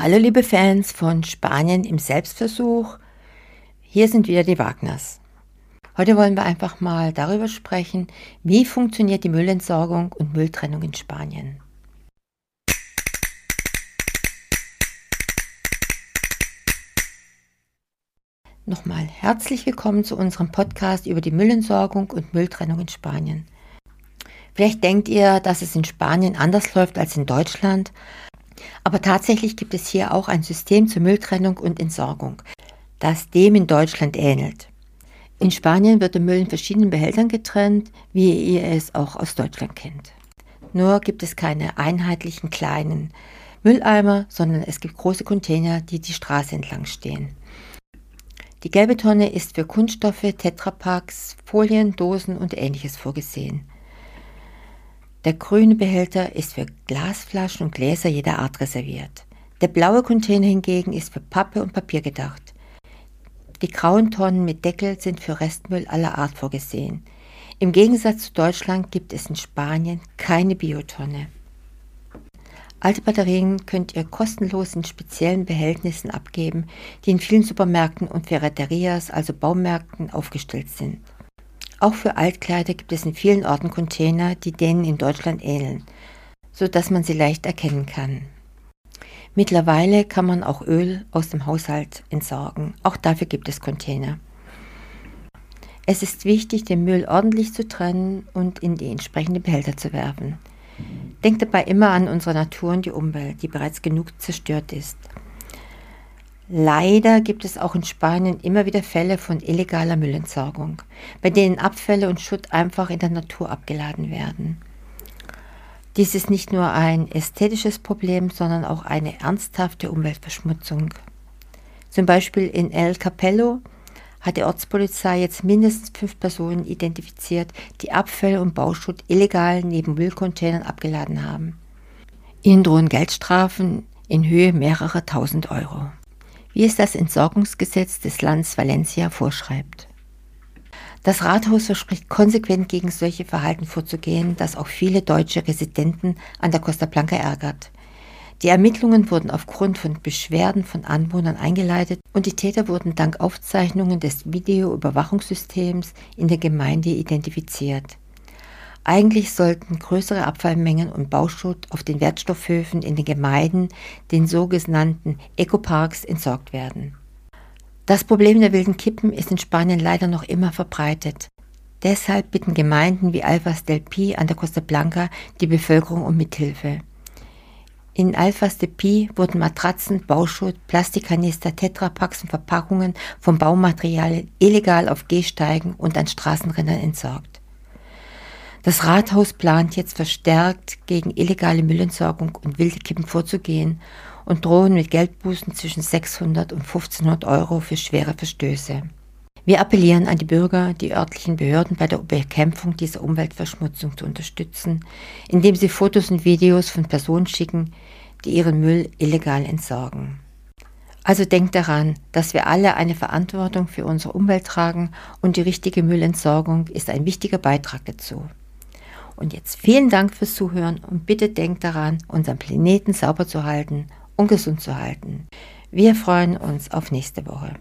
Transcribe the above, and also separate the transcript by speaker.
Speaker 1: Hallo liebe Fans von Spanien im Selbstversuch. Hier sind wieder die Wagners. Heute wollen wir einfach mal darüber sprechen, wie funktioniert die Müllentsorgung und Mülltrennung in Spanien. Nochmal herzlich willkommen zu unserem Podcast über die Müllentsorgung und Mülltrennung in Spanien. Vielleicht denkt ihr, dass es in Spanien anders läuft als in Deutschland, aber tatsächlich gibt es hier auch ein System zur Mülltrennung und Entsorgung, das dem in Deutschland ähnelt. In Spanien wird der Müll in verschiedenen Behältern getrennt, wie ihr es auch aus Deutschland kennt. Nur gibt es keine einheitlichen kleinen Mülleimer, sondern es gibt große Container, die die Straße entlang stehen. Die gelbe Tonne ist für Kunststoffe, Tetrapacks, Folien, Dosen und ähnliches vorgesehen. Der grüne Behälter ist für Glasflaschen und Gläser jeder Art reserviert. Der blaue Container hingegen ist für Pappe und Papier gedacht. Die grauen Tonnen mit Deckel sind für Restmüll aller Art vorgesehen. Im Gegensatz zu Deutschland gibt es in Spanien keine Biotonne. Alte Batterien könnt ihr kostenlos in speziellen Behältnissen abgeben, die in vielen Supermärkten und Ferreterias, also Baumärkten, aufgestellt sind. Auch für Altkleider gibt es in vielen Orten Container, die denen in Deutschland ähneln, so dass man sie leicht erkennen kann. Mittlerweile kann man auch Öl aus dem Haushalt entsorgen. Auch dafür gibt es Container. Es ist wichtig, den Müll ordentlich zu trennen und in die entsprechenden Behälter zu werfen. Denkt dabei immer an unsere Natur und die Umwelt, die bereits genug zerstört ist. Leider gibt es auch in Spanien immer wieder Fälle von illegaler Müllentsorgung, bei denen Abfälle und Schutt einfach in der Natur abgeladen werden. Dies ist nicht nur ein ästhetisches Problem, sondern auch eine ernsthafte Umweltverschmutzung. Zum Beispiel in El Capello hat die Ortspolizei jetzt mindestens fünf Personen identifiziert, die Abfälle und Bauschutt illegal neben Müllcontainern abgeladen haben. Ihnen drohen Geldstrafen in Höhe mehrerer tausend Euro wie es das Entsorgungsgesetz des Landes Valencia vorschreibt. Das Rathaus verspricht konsequent gegen solche Verhalten vorzugehen, das auch viele deutsche Residenten an der Costa Blanca ärgert. Die Ermittlungen wurden aufgrund von Beschwerden von Anwohnern eingeleitet und die Täter wurden dank Aufzeichnungen des Videoüberwachungssystems in der Gemeinde identifiziert. Eigentlich sollten größere Abfallmengen und Bauschutt auf den Wertstoffhöfen in den Gemeinden, den sogenannten Ecoparks, entsorgt werden. Das Problem der wilden Kippen ist in Spanien leider noch immer verbreitet. Deshalb bitten Gemeinden wie Alfas del Pi an der Costa Blanca die Bevölkerung um Mithilfe. In Alfas del Pi wurden Matratzen, Bauschutt, Plastikkanister, Tetrapacks und Verpackungen von Baumaterialien illegal auf Gehsteigen und an Straßenrändern entsorgt. Das Rathaus plant jetzt verstärkt gegen illegale Müllentsorgung und wilde Kippen vorzugehen und drohen mit Geldbußen zwischen 600 und 1500 Euro für schwere Verstöße. Wir appellieren an die Bürger, die örtlichen Behörden bei der Bekämpfung dieser Umweltverschmutzung zu unterstützen, indem sie Fotos und Videos von Personen schicken, die ihren Müll illegal entsorgen. Also denkt daran, dass wir alle eine Verantwortung für unsere Umwelt tragen und die richtige Müllentsorgung ist ein wichtiger Beitrag dazu. Und jetzt vielen Dank fürs Zuhören und bitte denkt daran, unseren Planeten sauber zu halten und gesund zu halten. Wir freuen uns auf nächste Woche.